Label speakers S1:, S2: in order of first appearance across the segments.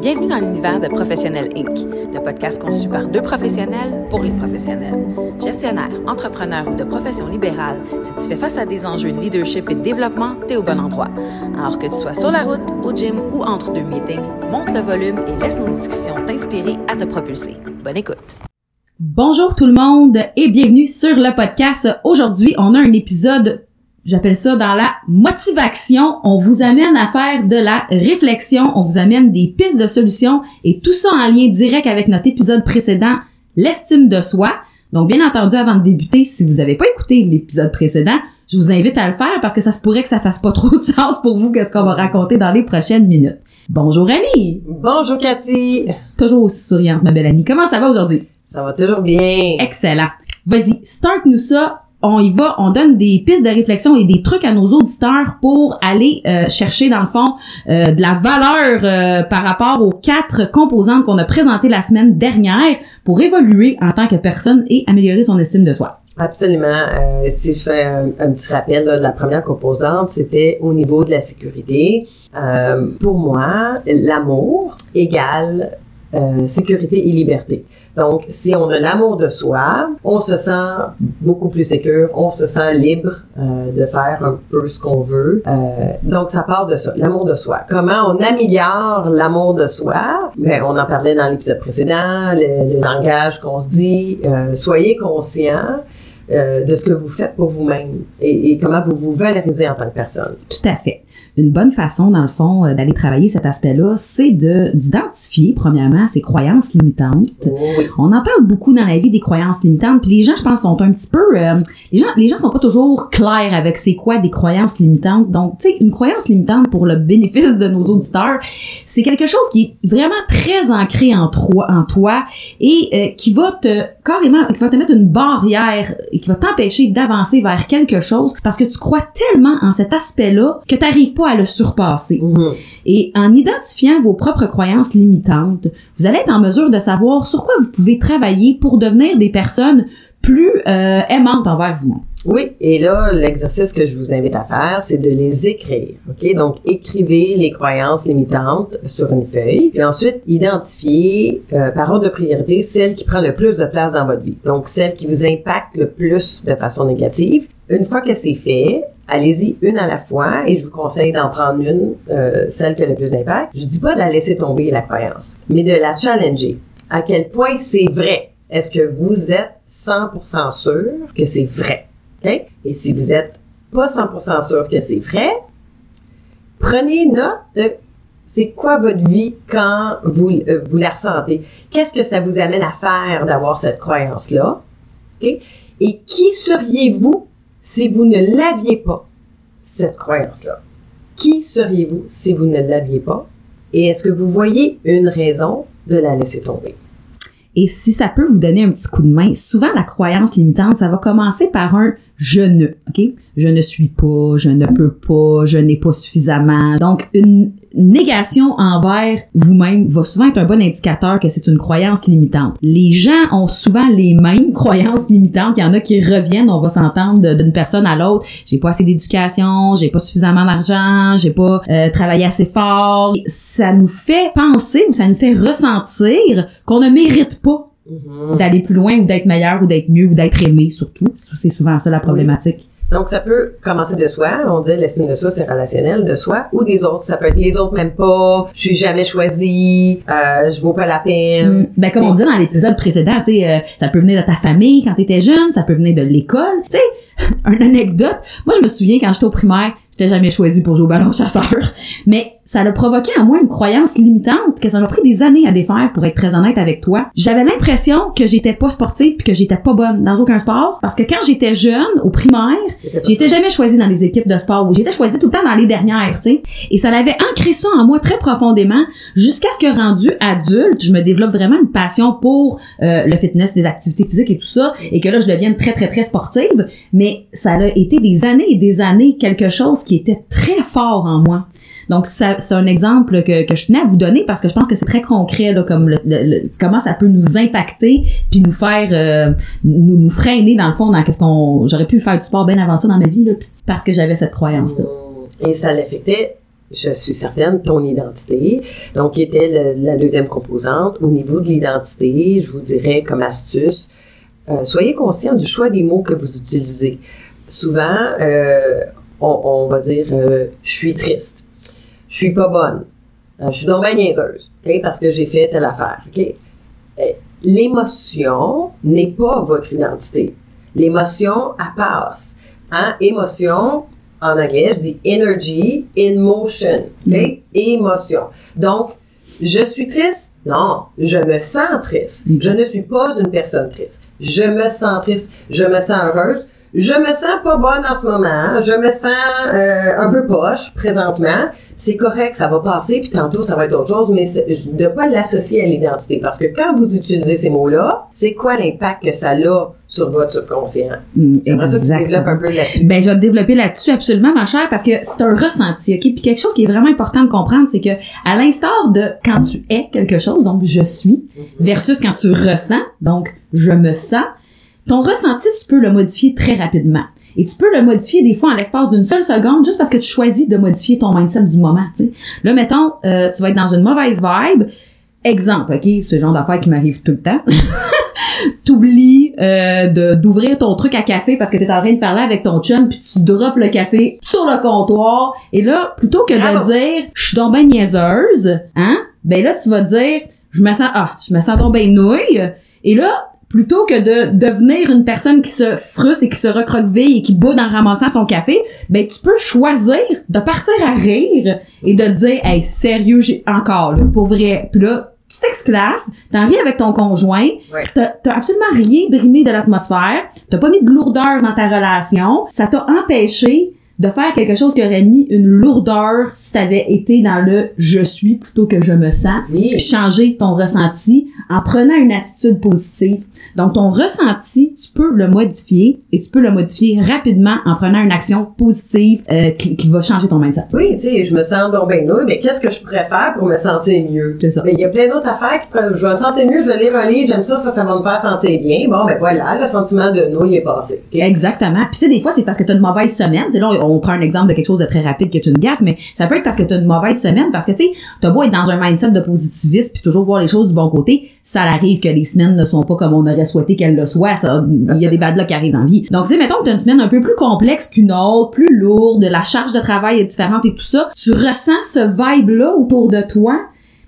S1: Bienvenue dans l'univers de Professionnel Inc., le podcast conçu par deux professionnels pour les professionnels. Gestionnaire, entrepreneur ou de profession libérale, si tu fais face à des enjeux de leadership et de développement, t'es au bon endroit. Alors que tu sois sur la route, au gym ou entre deux meetings, monte le volume et laisse nos discussions t'inspirer à te propulser. Bonne écoute.
S2: Bonjour tout le monde et bienvenue sur le podcast. Aujourd'hui, on a un épisode J'appelle ça dans la motivation. On vous amène à faire de la réflexion, on vous amène des pistes de solutions et tout ça en lien direct avec notre épisode précédent, l'estime de soi. Donc, bien entendu, avant de débuter, si vous n'avez pas écouté l'épisode précédent, je vous invite à le faire parce que ça se pourrait que ça fasse pas trop de sens pour vous qu'est-ce qu'on va raconter dans les prochaines minutes. Bonjour Annie!
S3: Bonjour Cathy!
S2: Toujours aussi souriante, ma belle Annie. Comment ça va aujourd'hui?
S3: Ça va toujours bien.
S2: Excellent. Vas-y, start-nous ça on y va, on donne des pistes de réflexion et des trucs à nos auditeurs pour aller euh, chercher dans le fond euh, de la valeur euh, par rapport aux quatre composantes qu'on a présentées la semaine dernière pour évoluer en tant que personne et améliorer son estime de soi.
S3: Absolument. si je fais un, petit rappel de la première composante, c'était au niveau de la sécurité. pour moi, l'amour égale sécurité et liberté. Donc, si on a l'amour de soi, on se sent beaucoup plus sécure, on se sent libre euh, de faire un peu ce qu'on veut. Euh, donc, ça part de ça, l'amour de soi. Comment on améliore l'amour de soi? Ben, on en parlait dans l'épisode précédent, le, langage qu'on se dit. Euh, soyez conscient euh, de ce que vous faites pour vous-même et, et, comment vous vous valorisez en tant que personne.
S2: Tout à fait une bonne façon, dans le fond, euh, d'aller travailler cet aspect-là, c'est de d'identifier, premièrement, ces croyances limitantes. On en parle beaucoup dans la vie des croyances limitantes, puis les gens, je pense, sont un petit peu... Euh, les gens les gens sont pas toujours clairs avec c'est quoi des croyances limitantes. Donc, tu sais, une croyance limitante, pour le bénéfice de nos auditeurs, c'est quelque chose qui est vraiment très ancré en toi, en toi et euh, qui va te carrément, qui va te mettre une barrière et qui va t'empêcher d'avancer vers quelque chose parce que tu crois tellement en cet aspect-là que tu pas à le surpasser.
S3: Mhm.
S2: Et en identifiant vos propres croyances limitantes, vous allez être en mesure de savoir sur quoi vous pouvez travailler pour devenir des personnes plus euh, aimantes envers vous.
S3: Oui, et là, l'exercice que je vous invite à faire, c'est de les écrire. OK? Donc, écrivez les croyances limitantes sur une feuille, puis ensuite, identifiez euh, par ordre de priorité celle qui prend le plus de place dans votre vie. Donc, celle qui vous impacte le plus de façon négative. Une fois que c'est fait, allez-y une à la fois et je vous conseille d'en prendre une, euh, celle qui a le plus d'impact. Je dis pas de la laisser tomber la croyance, mais de la challenger. À quel point c'est vrai? Est-ce que vous êtes 100% sûr que c'est vrai? Okay? Et si vous êtes pas 100% sûr que c'est vrai, prenez note de c'est quoi votre vie quand vous, euh, vous la ressentez? Qu'est-ce que ça vous amène à faire d'avoir cette croyance-là? Et qui seriez-vous si vous ne l'aviez pas, cette croyance-là? Qui seriez-vous si vous ne l'aviez pas? Et est-ce que vous voyez une raison de la laisser tomber?
S2: Et si ça peut vous donner un petit coup de main, souvent la croyance limitante, ça va commencer par un je ne, OK? Je ne suis pas, je ne peux pas, je n'ai pas suffisamment. Donc, une négation envers vous-même va souvent être un bon indicateur que c'est une croyance limitante. Les gens ont souvent les mêmes croyances limitantes. Il y en a qui reviennent, on va s'entendre d'une personne à l'autre. J'ai pas assez d'éducation, j'ai pas suffisamment d'argent, j'ai pas euh, travaillé assez fort. Ça nous fait penser ou ça nous fait ressentir qu'on ne mérite pas
S3: Mhm.
S2: d'aller plus loin ou d'être meilleur ou d'être mieux ou d'être aimé surtout. C'est souvent ça la problématique.
S3: Donc, ça peut commencer de soi. On dit l'estime de soi, c'est relationnel, de soi ou des autres. Ça peut être les autres même pas, je suis jamais choisi, euh, je vaux pas la peine.
S2: Mm. Ben, comme on dit dans l'épisode précédent, tu sais, euh, ça peut venir de ta famille quand t'étais jeune, ça peut venir de l'école. Tu sais, une anecdote. Moi, je me souviens quand j'étais au primaire, j'étais jamais choisi pour jouer au ballon chasseur. Mais ça a provoqué en moi une croyance limitante que ça m'a pris des années à défaire pour être très honnête avec toi. J'avais l'impression que j'étais pas sportive puis que j'étais pas bonne dans aucun sport parce que quand j'étais jeune au primaire, j'étais jamais choisie dans les équipes de sport j'étais choisie tout le temps dans les dernières, tu sais. Et ça l'avait ancré ça en moi très profondément jusqu'à ce que rendu adulte, je me développe vraiment une passion pour euh, le fitness, les activités physiques et tout ça et que là je devienne très très très sportive, mais ça a été des années et des années quelque chose qui était très fort en moi. Donc, ça, c'est un exemple que, que je tenais à vous donner parce que je pense que c'est très concret, là, comme le, le, comment ça peut nous impacter puis nous faire, euh, nous, nous freiner dans le fond dans qu'est-ce qu'on, j'aurais pu faire du sport bien avant tout dans ma vie, là, parce que j'avais cette croyance-là.
S3: Et ça l'affectait je suis certaine, ton identité. Donc, qui était le- la deuxième composante. Au niveau de l'identité, je vous dirais comme astuce, euh, soyez conscient du choix des mots que vous utilisez. Souvent, euh, on, on va dire euh, je suis triste, je suis pas bonne, euh, je suis donc bien niaiseuse, ok, parce que j'ai fait telle affaire. Euh, L'émotion n'est pas votre identité. L'émotion, elle passe. Hein? Émotion, en anglais, je dis energy in motion. ok? Émotion. Donc, je suis triste? Non, je me sens triste.
S2: Mhm.
S3: Je ne suis pas une personne triste. Je me sens triste. Je me sens heureuse. Je me sens pas bonne en ce moment. Je me sens euh, un peu poche présentement. C'est correct, ça va passer, puis tantôt ça va être autre chose, mais de pas l'associer à l'identité. Parce que quand vous utilisez ces mots-là, c'est quoi l'impact que ça a sur votre subconscient?
S2: Mm, exactement.
S3: un peu là-dessus.
S2: Ben, je vais te développer là-dessus absolument, ma chère, parce que c'est un ressenti, ok? Puis quelque chose qui est vraiment important de comprendre, c'est que à l'instar de quand tu es quelque chose, donc je suis, versus quand tu ressens, donc je me sens, ton ressenti, tu peux le modifier très rapidement. Et tu peux le modifier des fois en l'espace d'une seule seconde, juste parce que tu choisis de modifier ton mindset du moment. tu sais. Là, mettons, euh, tu vas être dans une mauvaise vibe. Exemple, ok, c'est le genre d'affaire qui m'arrive tout le temps. T'oublies euh, de d'ouvrir ton truc à café parce que t'es en train de parler avec ton chum puis tu drops le café sur le comptoir et là plutôt que
S3: Bravo.
S2: de dire je suis donc ben niaiseuse hein ben là tu vas dire je me sens ah je me sens donc ben nouille et là plutôt que de devenir une personne qui se frustre et qui se recroqueville et qui boude en ramassant son café ben tu peux choisir de partir à rire et de te dire hey sérieux j'ai encore là pour vrai puis là tu t'exclaves, t'en ris avec ton conjoint,
S3: Ouais.
S2: t'as t'as absolument rien brimé de l'atmosphère, t'as pas mis de lourdeur dans ta relation, ça t'a empêché de faire quelque chose qui aurait mis une lourdeur si t'avais été dans le je suis plutôt que je me sens,
S3: Oui.
S2: puis changer ton ressenti en prenant une attitude positive. Donc ton ressenti, tu peux le modifier et tu peux le modifier rapidement en prenant une action positive euh, qui, qui va changer ton mindset.
S3: Oui, tu sais, je me sens donc ben nouille, mais qu'est-ce que je pourrais faire pour me sentir mieux?
S2: C'est ça.
S3: Mais il y a plein d'autres affaires qui pourraient- je vais me sentir mieux, je vais lire un livre, j'aime ça, ça, ça va me faire sentir bien. Bon, ben voilà, le sentiment de nouille est passé.
S2: Exactement. Puis tu sais, des fois, c'est parce que tu as une mauvaise semaine. Tu sais, là, on prend un exemple de quelque chose de très rapide qui est une gaffe, mais ça peut être parce que tu as une mauvaise semaine, parce que tu sais, t'as beau être dans un mindset de positivisme puis toujours voir les choses du bon côté, ça arrive que les semaines ne sont pas comme on aurait souhaité qu'elles le soient. Ça, il y a des bad luck qui arrivent la vie. Donc, tu sais, mettons que tu as une semaine un peu plus complexe qu'une autre, plus lourde, la charge de travail est différente et tout ça. Tu ressens ce vibe-là autour de toi,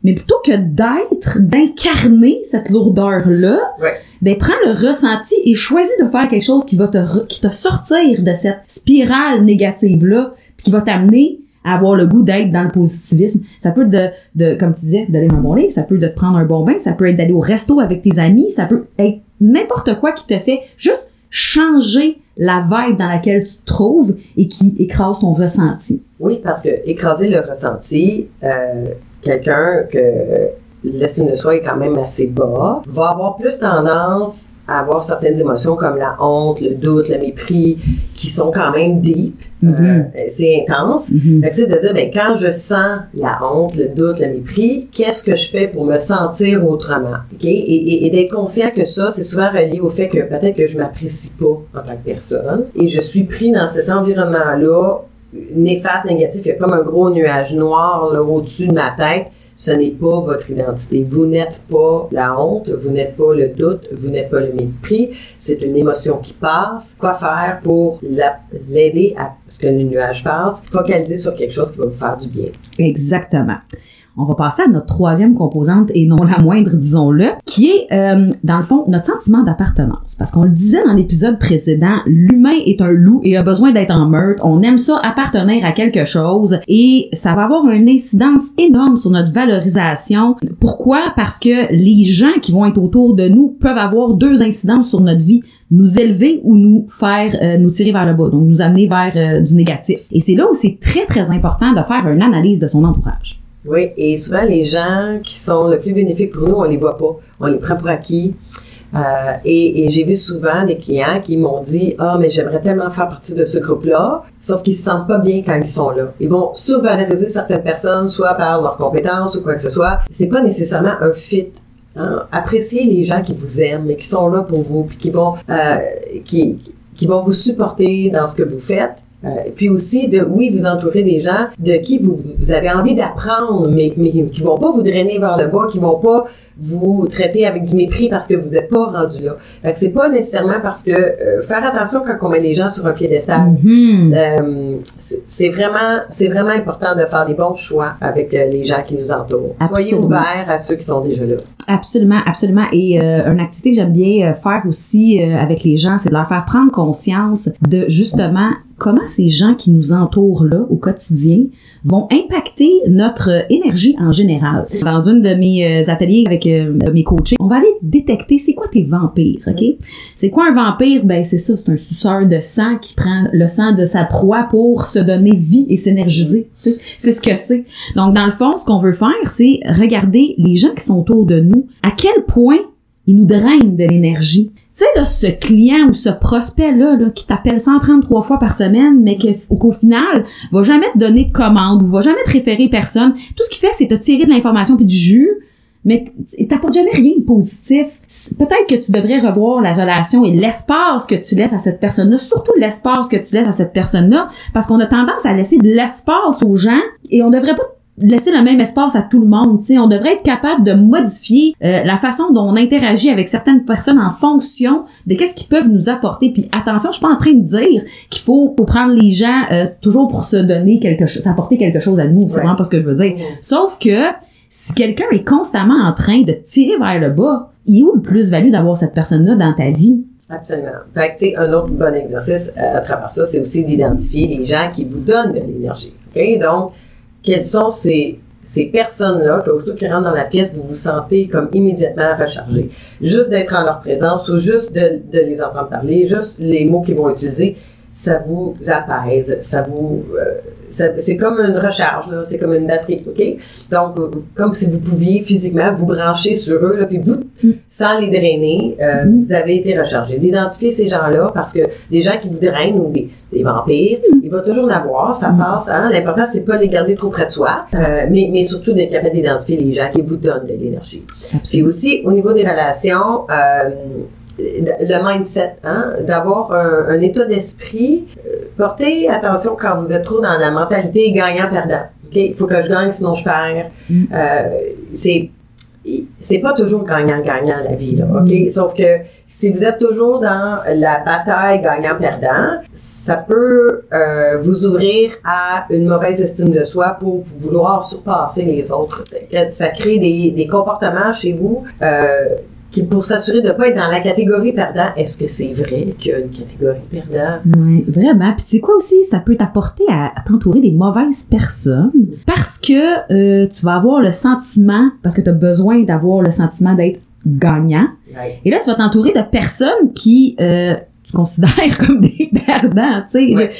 S2: mais plutôt que d'être, d'incarner cette lourdeur-là,
S3: Ouais.
S2: ben prends le ressenti et choisis de faire quelque chose qui va te re- qui te sortir de cette spirale négative là puis qui va t'amener avoir le goût d'être dans le positivisme. Ça peut être de, de comme tu disais, d'aller dans un bon livre, ça peut être de te prendre un bon bain, ça peut être d'aller au resto avec tes amis, ça peut être n'importe quoi qui te fait juste changer la vibe dans laquelle tu te trouves et qui écrase ton ressenti.
S3: Oui, parce que écraser le ressenti, euh, quelqu'un que l'estime de soi est quand même assez bas, va avoir plus tendance à avoir certaines émotions comme la honte, le doute, le mépris, qui sont quand même deep, euh, c'est intense.
S2: Mhm.
S3: Fait que, tu sais, de dire, ben, quand je sens la honte, le doute, le mépris, qu'est-ce que je fais pour me sentir autrement? OK? Et, et- et d'être conscient que ça, c'est souvent relié au fait que peut-être que je m'apprécie pas en tant que personne et je suis pris dans cet environnement-là néfaste, négatif. Il y a comme un gros nuage noir là, au-dessus de ma tête. Ce n'est pas votre identité. Vous n'êtes pas la honte, vous n'êtes pas le doute, vous n'êtes pas le mépris. C'est une émotion qui passe. Quoi faire pour la- l'aider à ce que le nuage passe? Focaliser sur quelque chose qui va vous faire du bien.
S2: Exactement. On va passer à notre troisième composante et non la moindre, disons-le, qui est, euh, dans le fond, notre sentiment d'appartenance. Parce qu'on le disait dans l'épisode précédent, l'humain est un loup et a besoin d'être en meute. On aime ça appartenir à quelque chose et ça va avoir une incidence énorme sur notre valorisation. Pourquoi? Parce que les gens qui vont être autour de nous peuvent avoir deux incidences sur notre vie nous élever ou nous faire euh, nous tirer vers le bas, donc nous amener vers euh, du négatif. Et c'est là où c'est très très important de faire une analyse de son entourage.
S3: Oui, et souvent les gens qui sont le plus bénéfiques pour nous, on les voit pas. On les prend pour acquis. Euh, et j'ai vu souvent des clients qui m'ont dit Ah, mais j'aimerais tellement faire partie de ce groupe-là, sauf qu'ils se sentent pas bien quand ils sont là. Ils vont survaloriser certaines personnes, soit par leurs compétences ou quoi que ce soit. C'est pas nécessairement un fit. Hein? Appréciez les gens qui vous aiment et qui sont là pour vous, puis qui vont, euh, qui, qui vont vous supporter dans ce que vous faites. Euh, puis aussi, de oui, vous entourer des gens de qui vous, vous avez envie d'apprendre, mais, mais qui vont pas vous drainer vers le bas, qui vont pas vous traiter avec du mépris parce que vous n'êtes pas rendu là. Fait que c'est pas nécessairement parce que euh, faire attention quand on met les gens sur un piédestal.
S2: Mhm.
S3: Euh, c'est c'est vraiment, c'est vraiment important de faire des bons choix avec euh, les gens qui nous entourent. Soyez ouverts à ceux qui sont déjà là.
S2: Absolument, absolument. Et une activité que j'aime bien faire aussi avec les gens, c'est de leur faire prendre conscience de justement comment ces gens qui nous entourent là au quotidien vont impacter notre énergie en général? Dans une de mes euh, ateliers avec euh, mes coachés, on va aller détecter c'est quoi tes vampires, OK? C'est quoi un vampire? Ben c'est ça, c'est un suceur de sang qui prend le sang de sa proie pour se donner vie et s'énergiser. C'est ce que c'est. Donc dans le fond, ce qu'on veut faire, c'est regarder les gens qui sont autour de nous, à quel point ils nous drainent de l'énergie. Tu sais, là, ce client ou ce prospect-là, là, qui t'appelle 133 fois par semaine, mais qu'au final, va jamais te donner de commande ou va jamais te référer personne. Tout ce qu'il fait, c'est te tirer de l'information puis du jus, mais t'apporte jamais rien de positif. Peut-être que tu devrais revoir la relation et l'espace que tu laisses à cette personne-là, surtout l'espace que tu laisses à cette personne-là, parce qu'on a tendance à laisser de l'espace aux gens et on devrait pas laisser le même espace à tout le monde. tu sais. On devrait être capable de modifier euh, la façon dont on interagit avec certaines personnes en fonction de qu'est-ce qu'ils peuvent nous apporter. Puis attention, je suis pas en train de dire qu'il faut, faut prendre les gens euh, toujours pour se donner quelque chose, s'apporter quelque chose à nous. C'est
S3: Ouais.
S2: vraiment pas ce que je veux dire. Sauf que si quelqu'un est constamment en train de tirer vers le bas, il est où le plus-value d'avoir cette personne-là dans ta vie?
S3: Absolument. Fait que, tu sais, un autre bon exercice euh, à travers ça, c'est aussi d'identifier les gens qui vous donnent de l'énergie. OK? Donc, quelles sont ces, ces personnes-là que, aussitôt qu'ils rentrent dans la pièce, vous vous sentez comme immédiatement rechargé. Juste d'être en leur présence ou juste de, de les entendre parler, juste les mots qu'ils vont utiliser, ça vous apaise, ça vous... euh, c'est comme une recharge, c'est comme une batterie, OK? Donc, euh, comme si vous pouviez physiquement vous brancher sur eux, là, puis vous, sans les drainer, euh, vous avez été rechargé. D'identifier ces gens-là, parce que des gens qui vous drainent ou des, des vampires, il va toujours en avoir, ça passe. Hein? L'important, c'est pas de les garder trop près de soi, euh, mais, mais surtout d'être capable d'identifier les gens qui vous donnent de l'énergie. Puis aussi, au niveau des relations, euh, le mindset, hein, d'avoir un, un état d'esprit. euh, portez attention quand vous êtes trop dans la mentalité gagnant-perdant. OK? Il faut que je gagne, sinon je perds.
S2: Mm.
S3: Euh, c'est c'est pas toujours gagnant-gagnant la vie, là, OK? Sauf que si vous êtes toujours dans la bataille gagnant-perdant, ça peut euh, vous ouvrir à une mauvaise estime de soi pour vouloir surpasser les autres. Ça crée des, des comportements chez vous euh, qui, pour s'assurer de ne pas être dans la catégorie perdant, est-ce que c'est vrai qu'il y a une catégorie perdant?
S2: Oui, vraiment. Puis tu sais quoi aussi, ça peut t'apporter à, à t'entourer des mauvaises personnes parce que euh, tu vas avoir le sentiment, parce que tu as besoin d'avoir le sentiment d'être gagnant.
S3: Ouais.
S2: Et là, tu vas t'entourer de personnes qui euh, tu considères comme des perdants, tu sais.
S3: Ouais.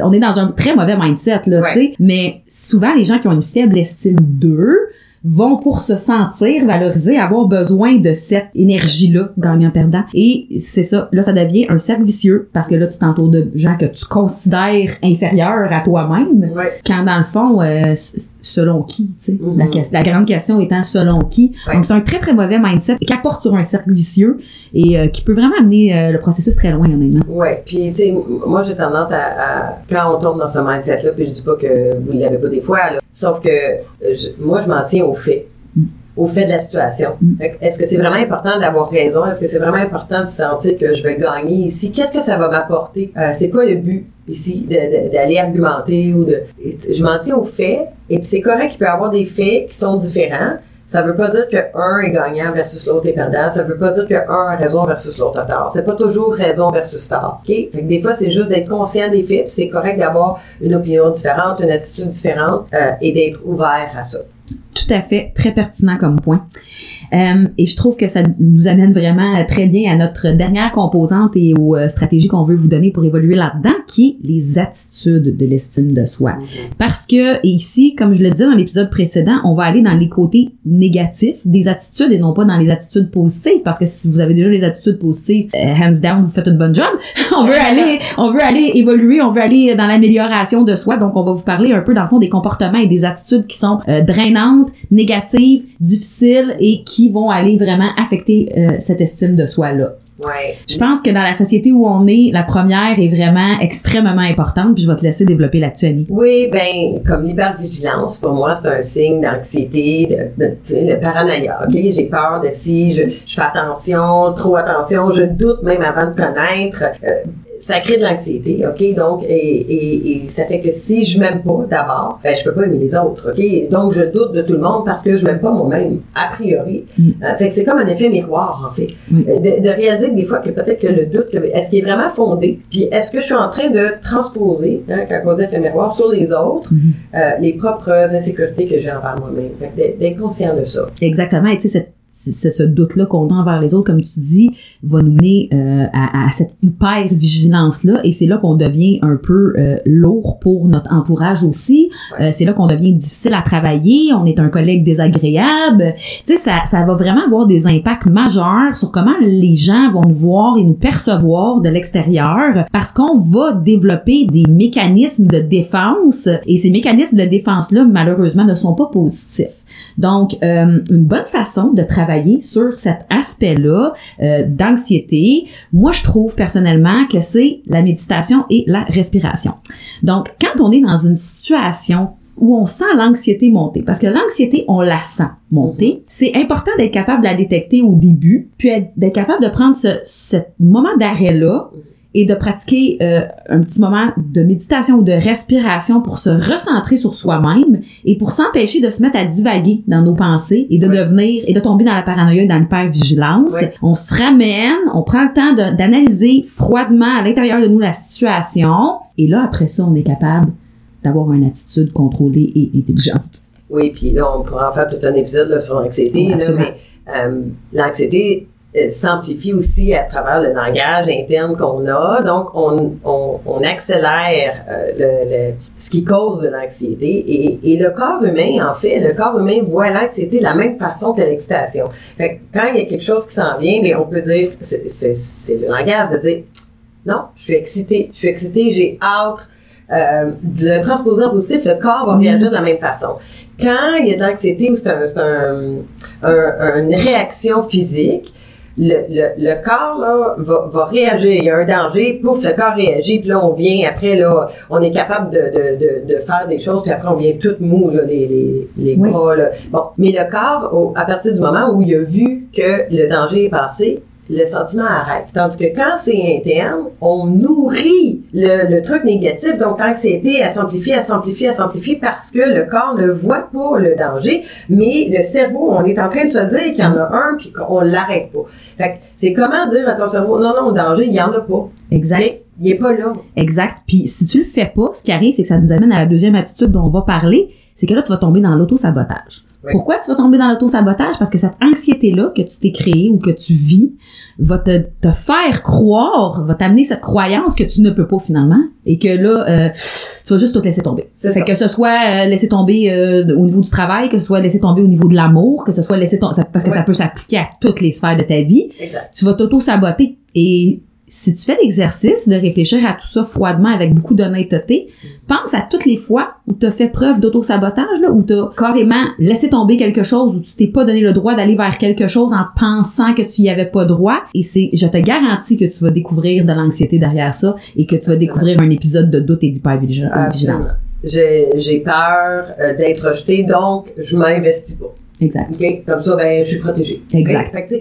S2: On est dans un très mauvais mindset, là,
S3: Ouais.
S2: tu sais. Mais souvent, les gens qui ont une faible estime d'eux vont pour se sentir valorisés, avoir besoin de cette énergie-là, gagnant-perdant. Et c'est ça, là, ça devient un cercle vicieux parce que là, tu t'entoures de gens que tu considères inférieurs à toi-même.
S3: Ouais.
S2: Quand dans le fond, euh, selon qui, tu sais,
S3: Mhm.
S2: la, grande question étant selon qui.
S3: Ouais.
S2: Donc c'est un très très mauvais mindset qui apporte sur un cercle vicieux et euh, qui peut vraiment amener euh, le processus très loin honnêtement.
S3: Ouais, puis tu sais, moi j'ai tendance à, à- quand on tombe dans ce mindset-là, puis je dis pas que vous ne l'avez pas des fois, là, sauf que euh, je- moi je m'en tiens au fait, au fait de la situation.
S2: Mm.
S3: Est-ce que c'est vraiment important d'avoir raison? Est-ce que c'est vraiment important de sentir que je vais gagner ici? Qu'est-ce que ça va m'apporter? Euh, c'est quoi le but ici d'aller argumenter ou de... Je m'en tiens aux faits, et puis c'est correct qu'il peut y avoir des faits qui sont différents. Ça veut pas dire que un est gagnant versus l'autre est perdant. Ça veut pas dire que un a raison versus l'autre a tort. C'est pas toujours raison versus tort. Fait que des fois, c'est juste d'être conscient des faits, c'est correct d'avoir une opinion différente, une attitude différente, euh, et d'être ouvert à ça.
S2: Tout à fait, très pertinent comme point. Euh, et je trouve que ça nous amène vraiment euh, très bien à notre dernière composante et aux euh, stratégies qu'on veut vous donner pour évoluer là-dedans, qui est les attitudes de l'estime de soi. Parce que ici, comme je le disais dans l'épisode précédent, on va aller dans les côtés négatifs des attitudes et non pas dans les attitudes positives. Parce que si vous avez déjà les attitudes positives, hands down, vous faites une bonne job. on veut aller, on veut aller évoluer, on veut aller dans l'amélioration de soi. Donc, on va vous parler un peu dans le fond des comportements et des attitudes qui sont drainantes, négatives, difficiles et qui vont aller vraiment affecter euh, cette estime de soi là.
S3: Ouais.
S2: Je pense que dans la société où on est, la première est vraiment extrêmement importante, puis je vais te laisser développer là-dessus, Annie.
S3: Oui, ben comme l'hypervigilance, pour moi, c'est un signe d'anxiété, de, de, paranoïa. OK? J'ai peur de si je, je fais attention, trop attention, je doute même avant de connaître. Euh, ça crée de l'anxiété, OK? Donc, et, et, et ça fait que si je m'aime pas d'abord, ben, je peux pas aimer les autres, OK? Donc, je doute de tout le monde parce que je m'aime pas moi-même, a priori.
S2: Mm.
S3: Euh, fait que c'est comme un effet miroir, en fait. Euh, De, de réaliser que des fois, que peut-être que le doute, est-ce qu'il est vraiment fondé? Puis, est-ce que je suis en train de transposer, hein, quand on dit effet miroir, sur les autres,
S2: Mhm.
S3: euh, les propres insécurités que j'ai envers moi-même? Fait que d'être- d'être conscient de ça.
S2: Exactement. Et tu sais, cette- c'est ce doute-là qu'on a envers les autres, comme tu dis, va nous mener euh, à, à cette hyper-vigilance-là. Et c'est là qu'on devient un peu euh, lourd pour notre entourage aussi. Euh, c'est là qu'on devient difficile à travailler. On est un collègue désagréable. Tu sais, ça, ça va vraiment avoir des impacts majeurs sur comment les gens vont nous voir et nous percevoir de l'extérieur parce qu'on va développer des mécanismes de défense. Et ces mécanismes de défense-là, malheureusement, ne sont pas positifs. Donc, euh, une bonne façon de travailler sur cet aspect-là euh, d'anxiété, moi, je trouve personnellement que c'est la méditation et la respiration. Donc, quand on est dans une situation où on sent l'anxiété monter, parce que l'anxiété, on la sent monter, c'est important d'être capable de la détecter au début, puis être- d'être capable de prendre ce, ce moment d'arrêt-là et de pratiquer euh, un petit moment de méditation ou de respiration pour se recentrer sur soi-même et pour s'empêcher de se mettre à divaguer dans nos pensées et de devenir et de tomber dans la paranoïa et dans l'hypervigilance.
S3: Ouais.
S2: On se ramène, on prend le temps d'analyser froidement à l'intérieur de nous la situation et là après ça on est capable d'avoir une attitude contrôlée et intelligente.
S3: Oui, puis là, on pourra en faire tout un épisode là, sur l'anxiété,
S2: Oui,
S3: mais euh, l'anxiété s'amplifie aussi à travers le langage interne qu'on a. Donc, on, on, accélère euh, ce qui cause de l'anxiété. Et, le corps humain, en fait, le corps humain voit l'anxiété de la même façon que l'excitation. Fait que quand il y a quelque chose qui s'en vient, mais on peut dire, c'est le langage de dire, non, je suis excité, je suis excité, j'ai hâte. Euh, de le transposer en positif, le corps va réagir de la même façon. Quand il y a de l'anxiété ou c'est un- une réaction physique, le, le, le corps là, va, va réagir. Il y a un danger, pouf, le corps réagit, puis là, on vient, après, là, on est capable de, de, de, de faire des choses, puis après, on vient tout mou, là, les, les, les
S2: Oui.
S3: bras. Là. Bon, mais le corps, au- à partir du moment où il a vu que le danger est passé, le sentiment arrête. Tandis que quand c'est interne, on nourrit le, le truc négatif. Donc, l'anxiété, elle s'amplifie, elle s'amplifie, elle s'amplifie parce que le corps ne voit pas le danger, mais le cerveau, on est en train de se dire qu'il y en a un puis qu'on l'arrête pas. Fait que c'est comment dire à ton cerveau, non, non, le danger, il y en a pas.
S2: Exact.
S3: Il est pas là.
S2: Exact. Puis si tu le fais pas, ce qui arrive, c'est que ça nous amène à la deuxième attitude dont on va parler, c'est que là, tu vas tomber dans l'auto-sabotage.
S3: Oui.
S2: Pourquoi tu vas tomber dans l'auto-sabotage? Parce que cette anxiété-là que tu t'es créée ou que tu vis va te, te faire croire, va t'amener cette croyance que tu ne peux pas finalement et que là, euh, tu vas juste tout laisser tomber.
S3: C'est ça.
S2: que ce soit euh, laisser tomber euh, au niveau du travail, que ce soit laisser tomber au niveau de l'amour, que ce soit laisser tomber, parce que
S3: Ouais.
S2: ça peut s'appliquer à toutes les sphères de ta vie
S3: Exact.
S2: tu vas t'auto-saboter. Et si tu fais l'exercice de réfléchir à tout ça froidement avec beaucoup d'honnêteté, pense à toutes les fois où tu as fait preuve d'auto-sabotage, là, où tu as carrément laissé tomber quelque chose, où tu t'es pas donné le droit d'aller vers quelque chose en pensant que tu y avais pas droit. Et c'est, je te garantis que tu vas découvrir de l'anxiété derrière ça et que tu vas découvrir un épisode de doute et d'hypervigilance.
S3: J'ai peur euh, d'être rejeté, donc je m'investis pas.
S2: Exact.
S3: Comme ça, ben, je suis protégée.
S2: Exact.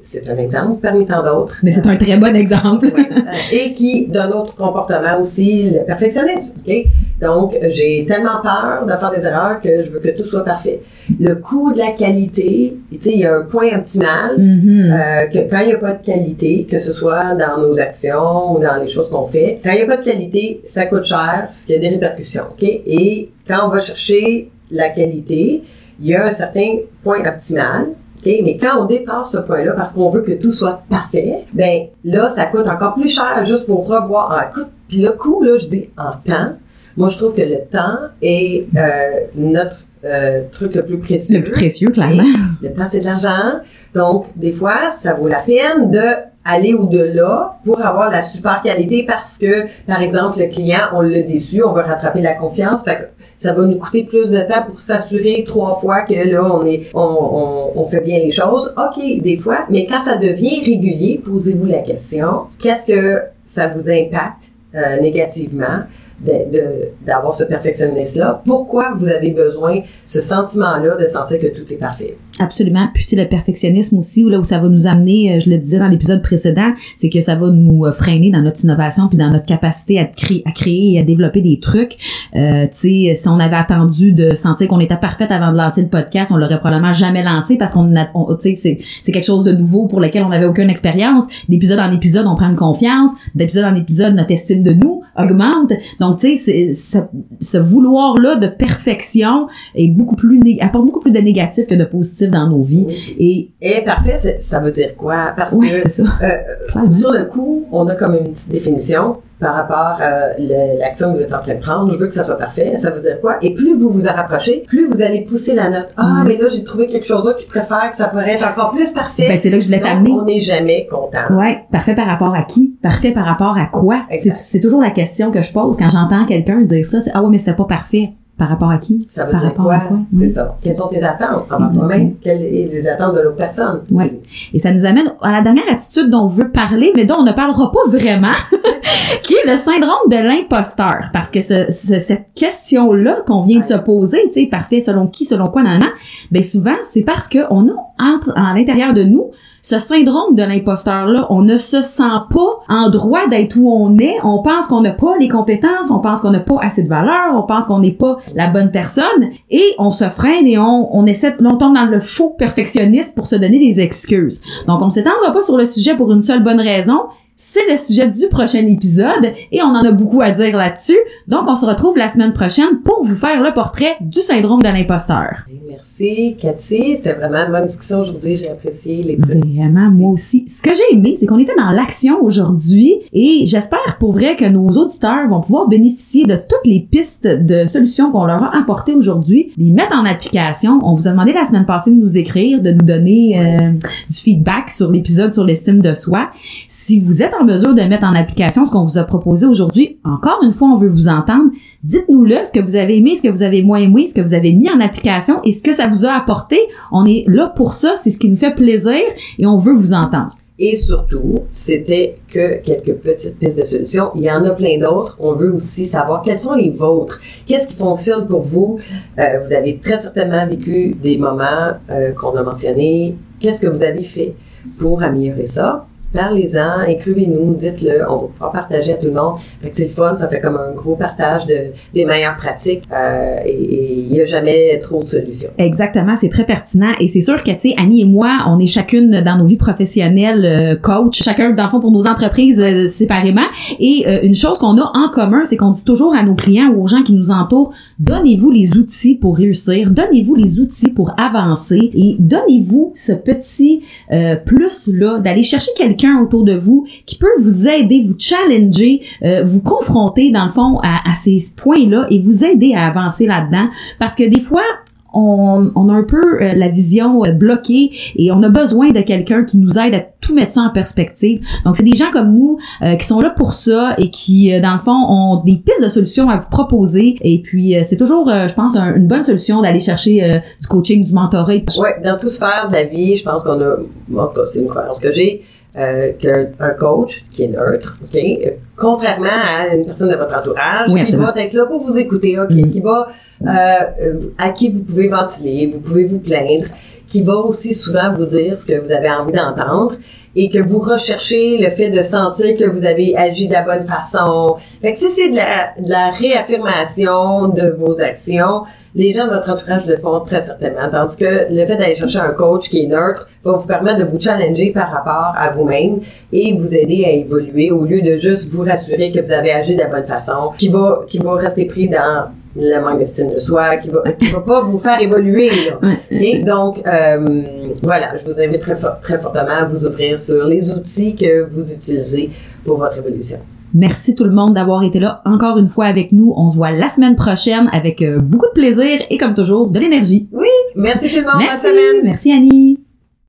S3: C'est un exemple parmi tant d'autres.
S2: Mais c'est un très bon exemple.
S3: Ouais. Euh, et qui, d'un autre comportement aussi, le perfectionnisme. OK? Donc, j'ai tellement peur de faire des erreurs que je veux que tout soit parfait. Le coût de la qualité, il y a un point optimal.
S2: Mhm.
S3: euh, que quand il n'y a pas de qualité, que ce soit dans nos actions ou dans les choses qu'on fait, quand il n'y a pas de qualité, ça coûte cher, ce qui a des répercussions. Et quand on va chercher la qualité, il y a un certain point optimal. OK? Mais quand on dépasse ce point-là, parce qu'on veut que tout soit parfait, ben là, ça coûte encore plus cher juste pour revoir. Ah, écoute, puis le coût, là, je dis en temps. Moi, je trouve que le temps est euh, notre euh, truc le plus précieux.
S2: Le plus précieux, clairement.
S3: Le temps, c'est de l'argent. Donc, des fois, ça vaut la peine de aller au-delà pour avoir la super qualité parce que, par exemple, le client, on l'a déçu, on veut rattraper la confiance, fait que ça va nous coûter plus de temps pour s'assurer trois fois que là, on est, on, fait bien les choses. OK, des fois, mais quand ça devient régulier, posez-vous la question, qu'est-ce que ça vous impacte euh, négativement? D'avoir ce perfectionniste-là. Pourquoi vous avez besoin ce sentiment-là de sentir que tout est parfait?
S2: Absolument. Puis tu sais, le perfectionnisme aussi, là où ça va nous amener, euh, je le disais dans l'épisode précédent, c'est que ça va nous euh, freiner dans notre innovation puis dans notre capacité à créer, à créer et à développer des trucs. Euh, tu sais, si on avait attendu de sentir qu'on était parfaite avant de lancer le podcast, on l'aurait probablement jamais lancé parce qu'on a, tu sais, c'est quelque chose de nouveau pour lequel on n'avait aucune expérience. D'épisode en épisode, on prend une confiance. D'épisode en épisode, notre estime de nous augmente. Donc, tu sais, ce, ce vouloir-là de perfection est beaucoup plus, apporte beaucoup plus de négatif que de positif dans nos vies. Et,
S3: et parfait, ça veut dire quoi? Parce
S2: oui,
S3: que
S2: ça.
S3: Euh, sur le coup, on a comme une petite définition par rapport à l'action que vous êtes en train de prendre. Je veux que ça soit parfait. Ça veut dire quoi? Et plus vous vous en rapprochez, plus vous allez pousser la note. Ah, mais là, j'ai trouvé quelque chose là qui préfère que ça pourrait être encore plus parfait.
S2: Ben, c'est là que je voulais t'amener.
S3: On n'est jamais content.
S2: Ouais, parfait par rapport à qui? Parfait par rapport à quoi? C'est toujours la question que je pose quand j'entends quelqu'un dire ça. Ah ouais, mais c'était pas parfait. Par rapport à qui?
S3: Ça veut
S2: par
S3: dire
S2: rapport
S3: quoi?
S2: à quoi?
S3: C'est ça. Quelles sont tes attentes envers toi-même? Quelles sont les attentes de l'autre personne? Aussi?
S2: Et ça nous amène à la dernière attitude dont on veut parler, mais dont on ne parlera pas vraiment, qui est le syndrome de l'imposteur. Parce que ce, ce- cette question-là qu'on vient de se poser, tu sais, parfait, selon qui, selon quoi, nan, nan, ben souvent, c'est parce que on a entre, à l'intérieur de nous ce syndrome de l'imposteur-là, on ne se sent pas en droit d'être où on est. On pense qu'on n'a pas les compétences, on pense qu'on n'a pas assez de valeur, on pense qu'on n'est pas la bonne personne, et on se freine et on, essaie, on dans le faux perfectionniste pour se donner des excuses. Donc, on s'étendra pas sur le sujet pour une seule bonne raison. C'est le sujet du prochain épisode et on en a beaucoup à dire là-dessus. Donc, on se retrouve la semaine prochaine pour vous faire le portrait du syndrome de l'imposteur.
S3: Merci, Cathy. C'était vraiment une bonne discussion aujourd'hui. J'ai apprécié les.
S2: Vraiment, moi aussi. Ce que j'ai aimé, c'est qu'on était dans l'action aujourd'hui et j'espère pour vrai que nos auditeurs vont pouvoir bénéficier de toutes les pistes de solutions qu'on leur a apportées aujourd'hui, les mettre en application. On vous a demandé la semaine passée de nous écrire, de nous donner euh, du feedback sur l'épisode sur l'estime de soi. Si vous êtes en mesure de mettre en application ce qu'on vous a proposé aujourd'hui, encore une fois, on veut vous entendre. Dites-nous-le, ce que vous avez aimé, ce que vous avez moins aimé, ce que vous avez mis en application et ce que ça vous a apporté. On est là pour ça, c'est ce qui nous fait plaisir et on veut vous entendre.
S3: Et surtout, c'était que quelques petites pistes de solutions. Il y en a plein d'autres. On veut aussi savoir quelles sont les vôtres. Qu'est-ce qui fonctionne pour vous? Euh, vous avez très certainement vécu des moments euh, qu'on a mentionnés. Qu'est-ce que vous avez fait pour améliorer ça? Parlez-en, écrivez-nous, dites-le, on va pouvoir partager à tout le monde. C'est le fun, ça fait comme un gros partage de, des meilleures pratiques euh, et il n'y a jamais trop de solutions.
S2: Exactement, c'est très pertinent et c'est sûr que tu sais Annie et moi, on est chacune dans nos vies professionnelles euh, coach, chacun dans le fond pour nos entreprises euh, séparément et une chose qu'on a en commun, c'est qu'on dit toujours à nos clients ou aux gens qui nous entourent, donnez-vous les outils pour réussir, donnez-vous les outils pour avancer et donnez-vous ce petit euh, plus là d'aller chercher quelqu'un autour de vous qui peut vous aider, vous challenger, euh, vous confronter dans le fond à, à ces points-là et vous aider à avancer là-dedans parce que des fois on, on a un peu euh, la vision euh, bloquée et on a besoin de quelqu'un qui nous aide à tout mettre ça en perspective. Donc c'est des gens comme nous euh, qui sont là pour ça et qui euh, dans le fond ont des pistes de solutions à vous proposer et puis euh, c'est toujours je pense un- une bonne solution d'aller chercher du coaching, du mentorat.
S3: Ouais, dans tout sphère de la vie, je pense qu'on a, cas, c'est une croyance que j'ai, euh, qu'un un coach qui est neutre, ok, contrairement à une personne de votre entourage
S2: Oui,
S3: qui va être là pour vous écouter, ok,
S2: Mhm.
S3: qui va, euh, à qui vous pouvez ventiler, vous pouvez vous plaindre, qui va aussi souvent vous dire ce que vous avez envie d'entendre et que vous recherchez le fait de sentir que vous avez agi de la bonne façon. Fait que si c'est de la, de la réaffirmation de vos actions, les gens de votre entourage le font très certainement. Tandis que le fait d'aller chercher un coach qui est neutre va vous permettre de vous challenger par rapport à vous-même et vous aider à évoluer au lieu de juste vous rassurer que vous avez agi de la bonne façon, qui va, qui va rester pris dans le manque d'estime de soi, qui va, qui va pas vous faire évoluer, là. Et donc, euh, voilà, je vous invite très, fort- très fortement à vous ouvrir sur les outils que vous utilisez pour votre évolution.
S2: Merci tout le monde d'avoir été là encore une fois avec nous. On se voit la semaine prochaine avec euh, beaucoup de plaisir et comme toujours de l'énergie.
S3: Merci tout le monde. Bonne
S2: Merci,
S3: semaine.
S2: merci Annie.